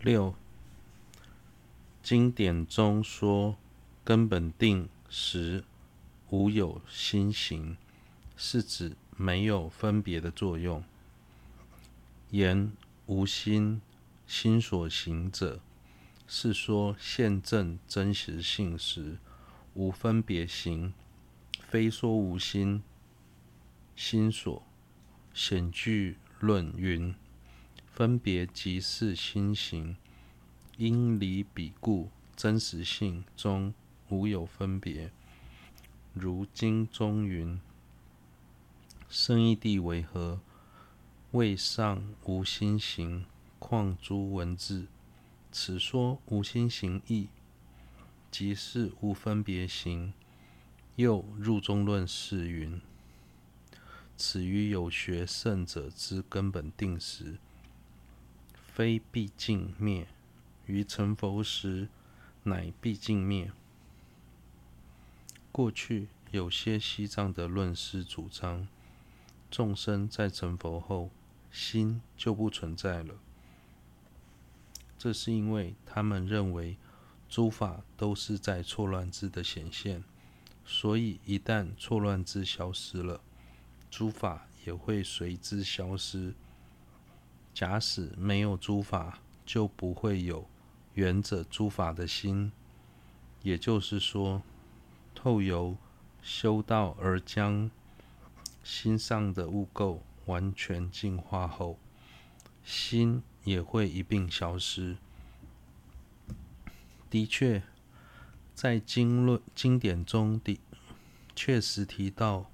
六，经典中说根本定时无有心行，是指没有分别的作用。言无心，心所行者，是说现证真实性时无分别行，非说无心。心所。显句论云：分别即是心行，因离彼故，真实性中无有分别。如经中云：生义地为何？谓尚无心行，况诸文字。此说无心行义，即是无分别行。又入中论释云。此于有学圣者之根本定时，非毕竟灭；于成佛时，乃毕竟灭。过去有些西藏的论师主张，众生在成佛后，心就不存在了。这是因为他们认为诸法都是在错乱之的显现，所以一旦错乱之消失了，诸法也会随之消失。假使没有诸法，就不会有缘者诸法的心。也就是说，透由修道而将心上的污垢完全净化后，心也会一并消失。的确，在经论经典中的确实提到。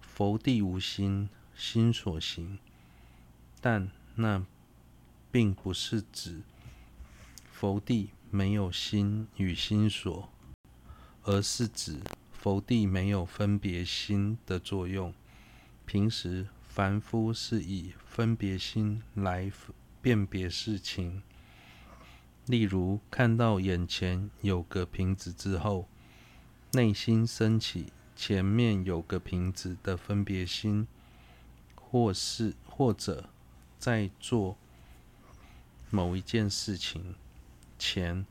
佛地无心，心所行，但那并不是指佛地没有心与心所，而是指佛地没有分别心的作用。平时凡夫是以分别心来辨别事情，例如看到眼前有个瓶子之后，内心升起。前面有个瓶子的分别心，或是或者在做某一件事情前，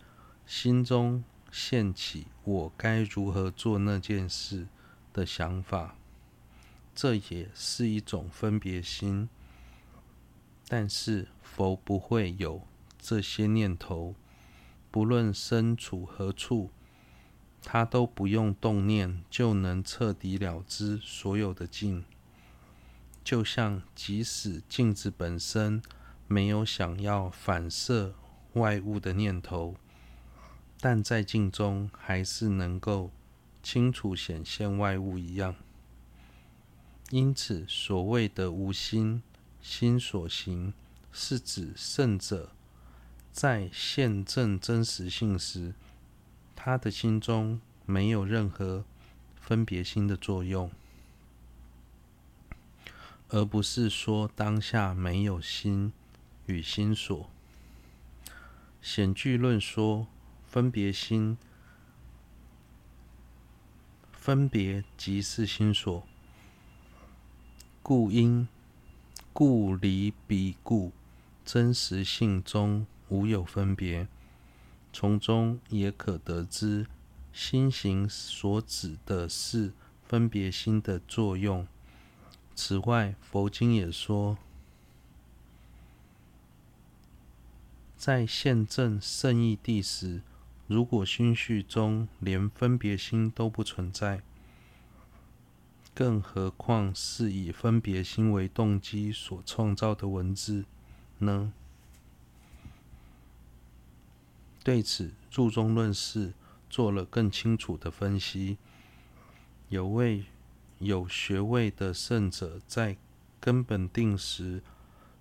心中现起我该如何做那件事的想法，这也是一种分别心。但是佛不会有这些念头，不论身处何处。他都不用动念，就能彻底了知所有的境。就像即使镜子本身没有想要反射外物的念头，但在镜中还是能够清楚显现外物一样。因此，所谓的无心，心所行，是指圣者在现证真实性时。他的心中没有任何分别心的作用，而不是说当下没有心与心所。显句论说，分别心，分别即是心所，故因故离彼故，真实性中无有分别。从中也可得知，心行所指的是分别心的作用。此外，佛经也说，在现证胜义地时，如果心绪中连分别心都不存在，更何况是以分别心为动机所创造的文字呢？对此，入中论释做了更清楚的分析。有位有学位的圣者在根本定时，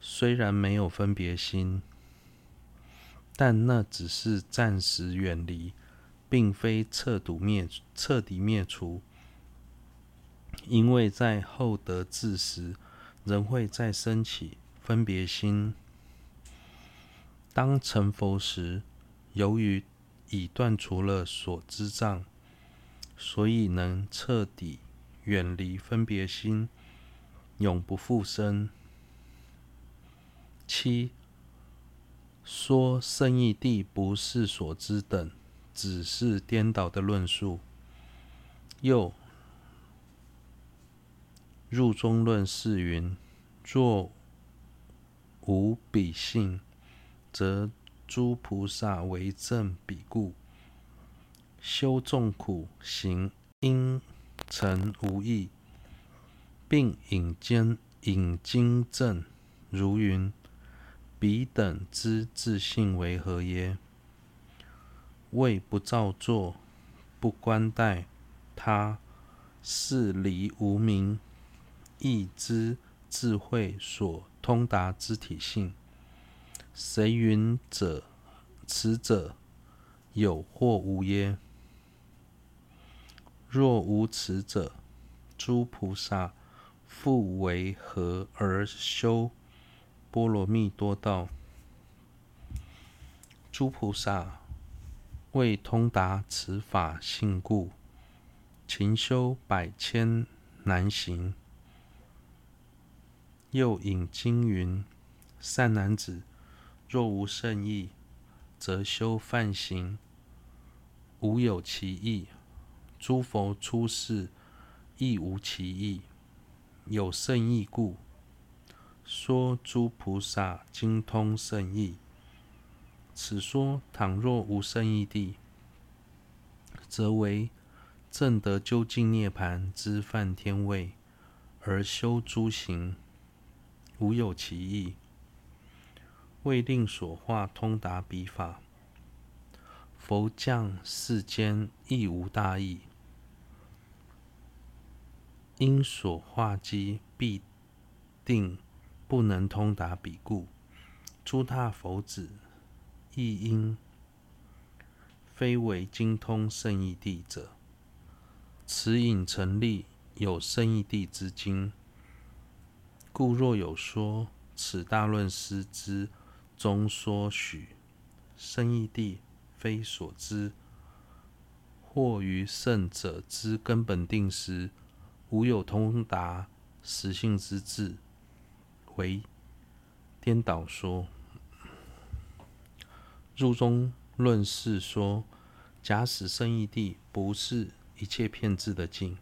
虽然没有分别心，但那只是暂时远离，并非彻底灭彻底灭除。因为在后得智时，仍会再生起分别心。当成佛时，由于已断除了所知障，所以能彻底远离分别心，永不复生。七，说圣义地不是所知等，只是颠倒的论述。又入中论是云：若无彼性，则诸菩萨为证彼故，修众苦行因成无异，并引经引经证，如云。彼等之自性为何耶？谓不造作，不观待他，是离无明意之智慧所通达之体性。谁云者？此者有或无耶？若无此者，诸菩萨复为何而修？波罗蜜多道，诸菩萨为通达此法性故，勤修百千难行。又引经云：善男子，若无圣意，则修梵行，无有其意；诸佛出世，亦无其意。有圣意故。说诸菩萨精通圣意。此说倘若无圣意地，则为证得究竟涅槃之梵天位，而修诸行，无有其意。为令所化通达彼法，佛降世间亦无大意。因所化机必定。不能通达彼故，诸大佛子亦应非为精通圣意地者。此引成立有圣意地之经。故若有说此大论师之中说许圣意地非所知，或于圣者之根本定时无有通达实性之智。为颠倒说。入中论是说，假使圣义谛不是一切遍智的境，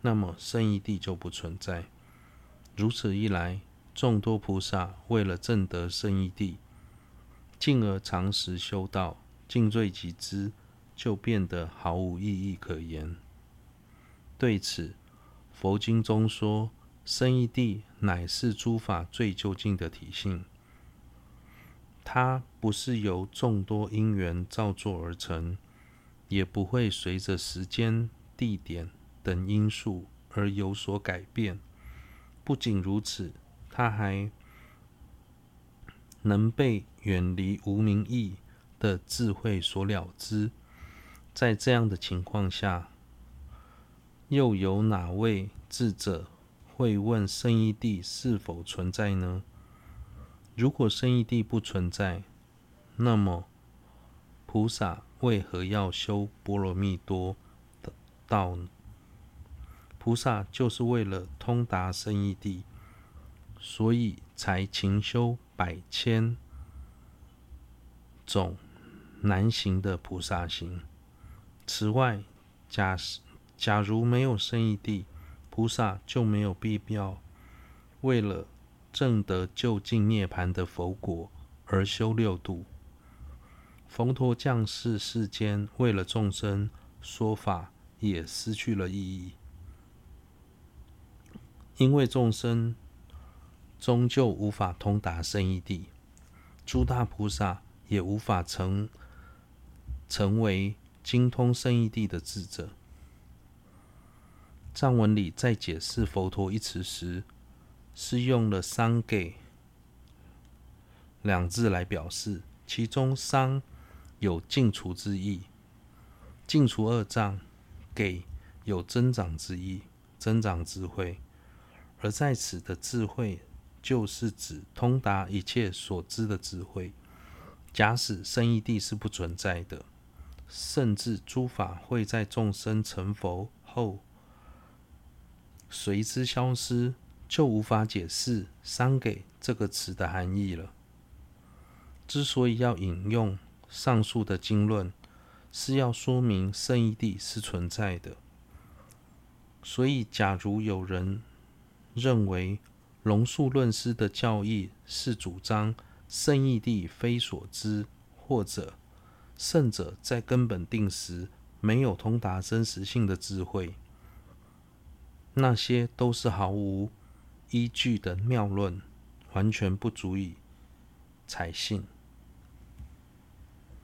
那么圣义谛就不存在。如此一来，众多菩萨为了证得圣义谛，进而长时修道，尽瘁集资，就变得毫无意义可言。对此，佛经中说。生义地乃是诸法最究竟的体性，它不是由众多因缘造作而成，也不会随着时间、地点等因素而有所改变。不仅如此，它还能被远离无名义的智慧所了知。在这样的情况下，又有哪位智者？会问圣义地是否存在呢？如果圣义地不存在，那么菩萨为何要修波罗蜜多的道呢？菩萨就是为了通达圣义地，所以才勤修百千种难行的菩萨行。此外，假使假如没有生意地，菩萨就没有必要为了证得究竟涅槃的佛果而修六度。佛陀降世世间，为了众生说法，也失去了意义，因为众生终究无法通达生意地，诸大菩萨也无法成成为精通生意地的智者。藏文里在解释“佛陀”一词时，是用了“三给”两字来表示，其中“三”有尽除之意，尽除二障；“给”有增长之意，增长智慧。而在此的智慧，就是指通达一切所知的智慧。假使生义地是不存在的，甚至诸法会在众生成佛后，随之消失，就无法解释“桑给”这个词的含义了。之所以要引用上述的经论，是要说明圣义地是存在的。所以，假如有人认为龙树论师的教义是主张圣义地非所知，或者圣者在根本定时没有通达真实性的智慧，那些都是毫无依据的谬论，完全不足以采信。